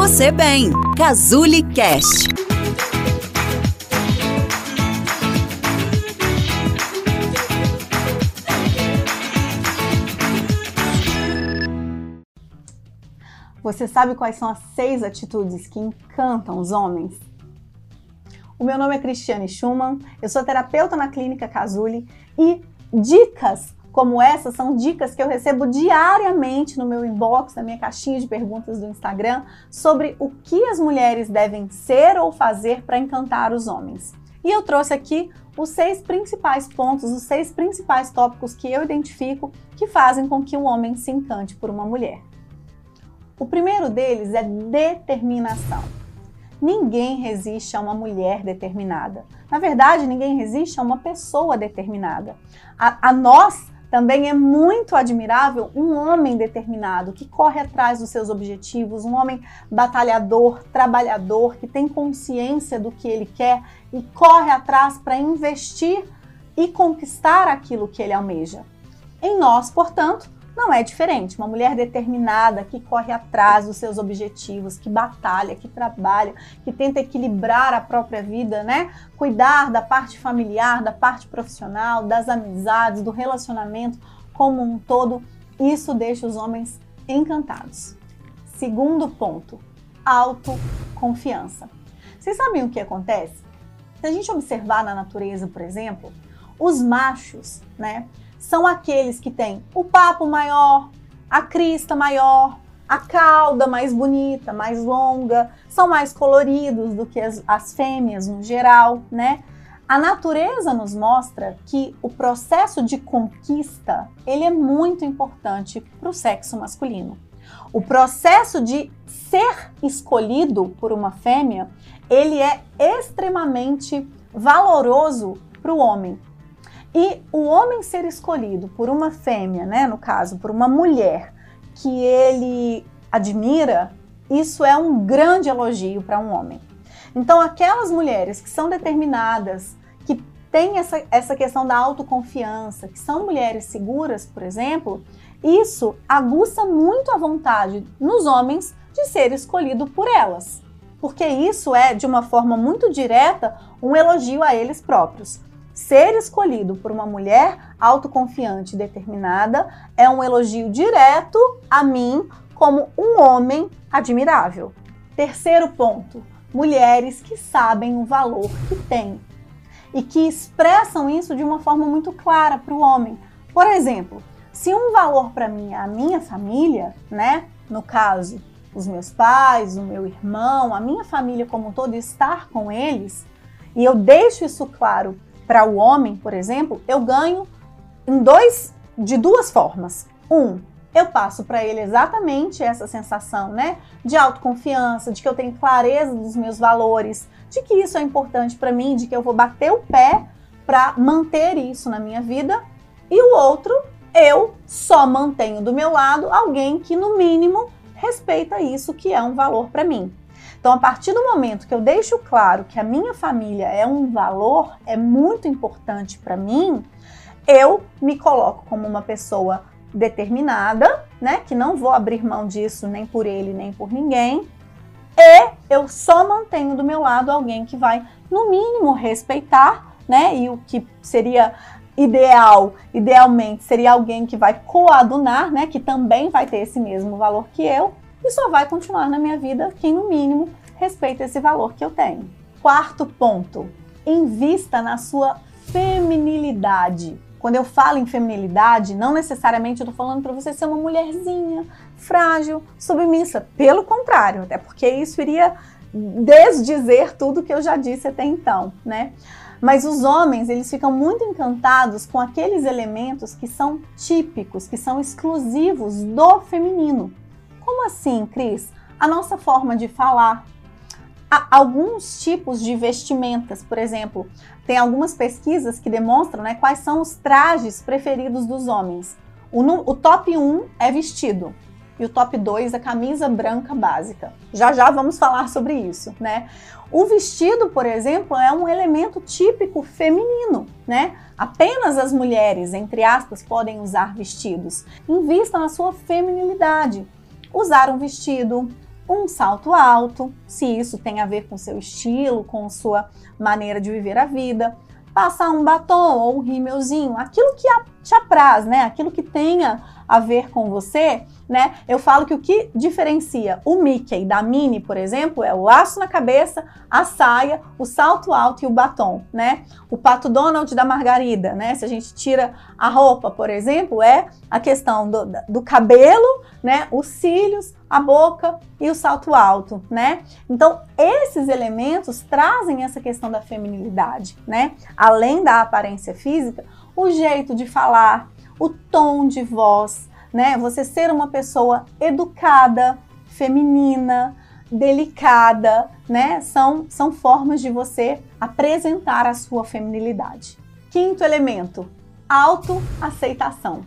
você bem. Cazuli Cast. Você sabe quais são as seis atitudes que encantam os homens? O meu nome é Cristiane Schumann, eu sou terapeuta na Clínica Casuli e dicas como essas são dicas que eu recebo diariamente no meu inbox, na minha caixinha de perguntas do Instagram, sobre o que as mulheres devem ser ou fazer para encantar os homens. E eu trouxe aqui os seis principais pontos, os seis principais tópicos que eu identifico que fazem com que o homem se encante por uma mulher. O primeiro deles é determinação. Ninguém resiste a uma mulher determinada. Na verdade, ninguém resiste a uma pessoa determinada. A, a nós também é muito admirável um homem determinado que corre atrás dos seus objetivos, um homem batalhador, trabalhador, que tem consciência do que ele quer e corre atrás para investir e conquistar aquilo que ele almeja. Em nós, portanto, não é diferente. Uma mulher determinada que corre atrás dos seus objetivos, que batalha, que trabalha, que tenta equilibrar a própria vida, né? Cuidar da parte familiar, da parte profissional, das amizades, do relacionamento como um todo. Isso deixa os homens encantados. Segundo ponto, autoconfiança. Vocês sabem o que acontece? Se a gente observar na natureza, por exemplo, os machos, né? São aqueles que têm o papo maior, a crista maior, a cauda mais bonita, mais longa, são mais coloridos do que as, as fêmeas no geral, né? A natureza nos mostra que o processo de conquista ele é muito importante para o sexo masculino. O processo de ser escolhido por uma fêmea ele é extremamente valoroso para o homem, e o homem ser escolhido por uma fêmea, né, no caso, por uma mulher que ele admira, isso é um grande elogio para um homem. Então, aquelas mulheres que são determinadas, que têm essa, essa questão da autoconfiança, que são mulheres seguras, por exemplo, isso aguça muito a vontade nos homens de ser escolhido por elas. Porque isso é, de uma forma muito direta, um elogio a eles próprios. Ser escolhido por uma mulher autoconfiante e determinada é um elogio direto a mim como um homem admirável. Terceiro ponto: mulheres que sabem o valor que têm e que expressam isso de uma forma muito clara para o homem. Por exemplo, se um valor para mim é a minha família, né? No caso, os meus pais, o meu irmão, a minha família como um todo, estar com eles, e eu deixo isso claro para o homem, por exemplo, eu ganho em dois, de duas formas. Um, eu passo para ele exatamente essa sensação, né, de autoconfiança, de que eu tenho clareza dos meus valores, de que isso é importante para mim, de que eu vou bater o pé para manter isso na minha vida. E o outro, eu só mantenho do meu lado alguém que no mínimo respeita isso que é um valor para mim. Então, a partir do momento que eu deixo claro que a minha família é um valor, é muito importante para mim, eu me coloco como uma pessoa determinada, né, que não vou abrir mão disso nem por ele nem por ninguém, e eu só mantenho do meu lado alguém que vai no mínimo respeitar, né, e o que seria ideal, idealmente seria alguém que vai coadunar, né, que também vai ter esse mesmo valor que eu, e só vai continuar na minha vida quem, no mínimo, respeita esse valor que eu tenho. Quarto ponto: invista na sua feminilidade. Quando eu falo em feminilidade, não necessariamente eu tô falando para você ser uma mulherzinha, frágil, submissa. Pelo contrário, até porque isso iria desdizer tudo que eu já disse até então, né? Mas os homens, eles ficam muito encantados com aqueles elementos que são típicos, que são exclusivos do feminino. Como assim, Cris? A nossa forma de falar. Alguns tipos de vestimentas, por exemplo, tem algumas pesquisas que demonstram né, quais são os trajes preferidos dos homens. O, o top 1 é vestido e o top 2 é camisa branca básica. Já já vamos falar sobre isso, né? O vestido, por exemplo, é um elemento típico feminino, né? Apenas as mulheres, entre aspas, podem usar vestidos. Invista na sua feminilidade usar um vestido, um salto alto, se isso tem a ver com seu estilo, com sua maneira de viver a vida, passar um batom ou um rímelzinho, aquilo que te apraz, né? Aquilo que tenha a ver com você, né? Eu falo que o que diferencia o Mickey da Minnie, por exemplo, é o laço na cabeça, a saia, o salto alto e o batom, né? O Pato Donald da Margarida, né? Se a gente tira a roupa, por exemplo, é a questão do, do cabelo, né? Os cílios, a boca e o salto alto, né? Então, esses elementos trazem essa questão da feminilidade, né? Além da aparência física, o jeito de falar, o tom de voz, né? Você ser uma pessoa educada, feminina, delicada, né? São, são formas de você apresentar a sua feminilidade. Quinto elemento, autoaceitação.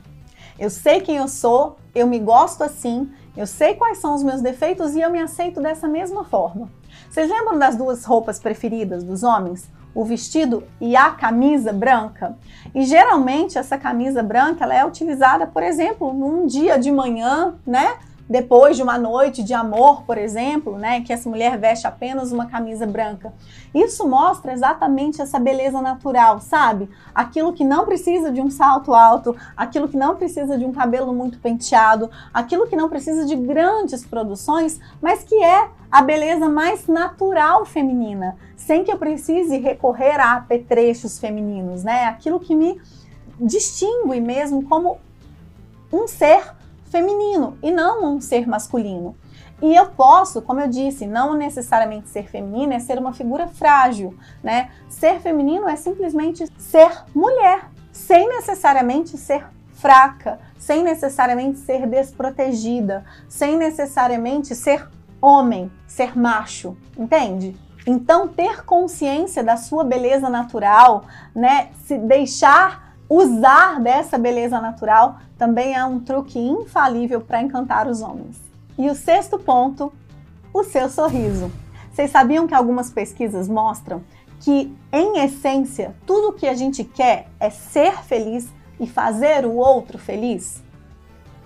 Eu sei quem eu sou, eu me gosto assim, eu sei quais são os meus defeitos e eu me aceito dessa mesma forma. Vocês lembram das duas roupas preferidas dos homens? O vestido e a camisa branca. E geralmente essa camisa branca ela é utilizada, por exemplo, num dia de manhã, né? Depois de uma noite de amor, por exemplo, né, que essa mulher veste apenas uma camisa branca. Isso mostra exatamente essa beleza natural, sabe? Aquilo que não precisa de um salto alto, aquilo que não precisa de um cabelo muito penteado, aquilo que não precisa de grandes produções, mas que é a beleza mais natural feminina, sem que eu precise recorrer a apetrechos femininos, né? Aquilo que me distingue mesmo como um ser feminino e não um ser masculino. E eu posso, como eu disse, não necessariamente ser feminino é ser uma figura frágil, né? Ser feminino é simplesmente ser mulher, sem necessariamente ser fraca, sem necessariamente ser desprotegida, sem necessariamente ser homem, ser macho, entende? Então, ter consciência da sua beleza natural, né? Se deixar usar dessa beleza natural também é um truque infalível para encantar os homens. E o sexto ponto, o seu sorriso. Vocês sabiam que algumas pesquisas mostram que, em essência, tudo o que a gente quer é ser feliz e fazer o outro feliz?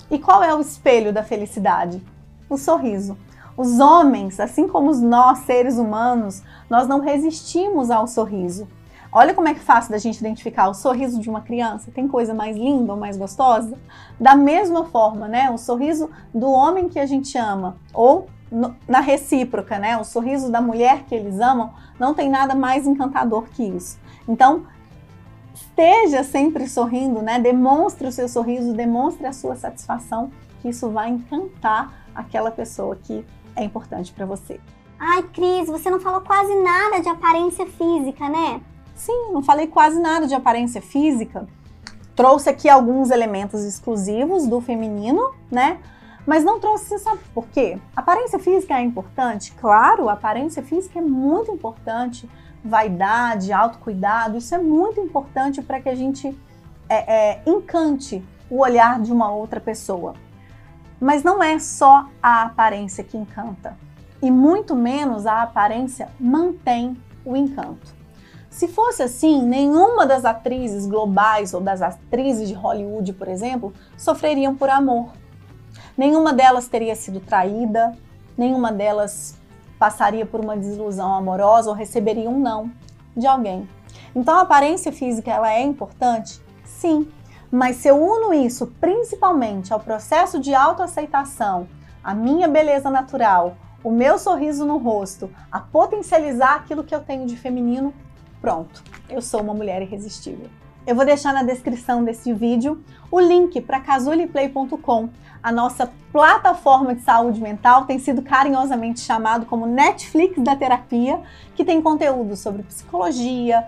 E qual é o espelho da felicidade? O sorriso. Os homens, assim como nós, seres humanos, nós não resistimos ao sorriso. Olha como é que é fácil da gente identificar o sorriso de uma criança. Tem coisa mais linda ou mais gostosa? Da mesma forma, né? O sorriso do homem que a gente ama ou no, na recíproca, né? O sorriso da mulher que eles amam não tem nada mais encantador que isso. Então, esteja sempre sorrindo, né? Demonstre o seu sorriso, demonstre a sua satisfação, que isso vai encantar aquela pessoa que é importante para você. Ai, Cris, você não falou quase nada de aparência física, né? Sim, não falei quase nada de aparência física. Trouxe aqui alguns elementos exclusivos do feminino, né? Mas não trouxe, sabe por quê? Aparência física é importante? Claro, aparência física é muito importante. Vaidade, autocuidado, isso é muito importante para que a gente é, é, encante o olhar de uma outra pessoa. Mas não é só a aparência que encanta. E muito menos a aparência mantém o encanto. Se fosse assim, nenhuma das atrizes globais ou das atrizes de Hollywood, por exemplo, sofreriam por amor. Nenhuma delas teria sido traída, nenhuma delas passaria por uma desilusão amorosa ou receberia um não de alguém. Então a aparência física ela é importante? Sim, mas se eu uno isso principalmente ao processo de autoaceitação, a minha beleza natural, o meu sorriso no rosto, a potencializar aquilo que eu tenho de feminino, Pronto, eu sou uma mulher irresistível. Eu vou deixar na descrição desse vídeo o link para casuliplay.com. A nossa plataforma de saúde mental tem sido carinhosamente chamado como Netflix da terapia, que tem conteúdo sobre psicologia,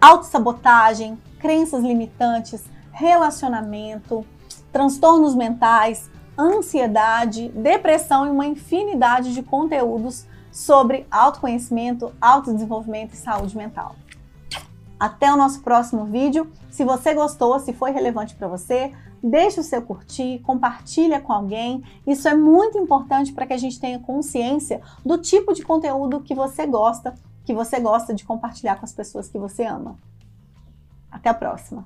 autossabotagem, crenças limitantes, relacionamento, transtornos mentais, ansiedade, depressão e uma infinidade de conteúdos sobre autoconhecimento, autodesenvolvimento e saúde mental. Até o nosso próximo vídeo. Se você gostou, se foi relevante para você, deixe o seu curtir, compartilha com alguém. Isso é muito importante para que a gente tenha consciência do tipo de conteúdo que você gosta, que você gosta de compartilhar com as pessoas que você ama. Até a próxima!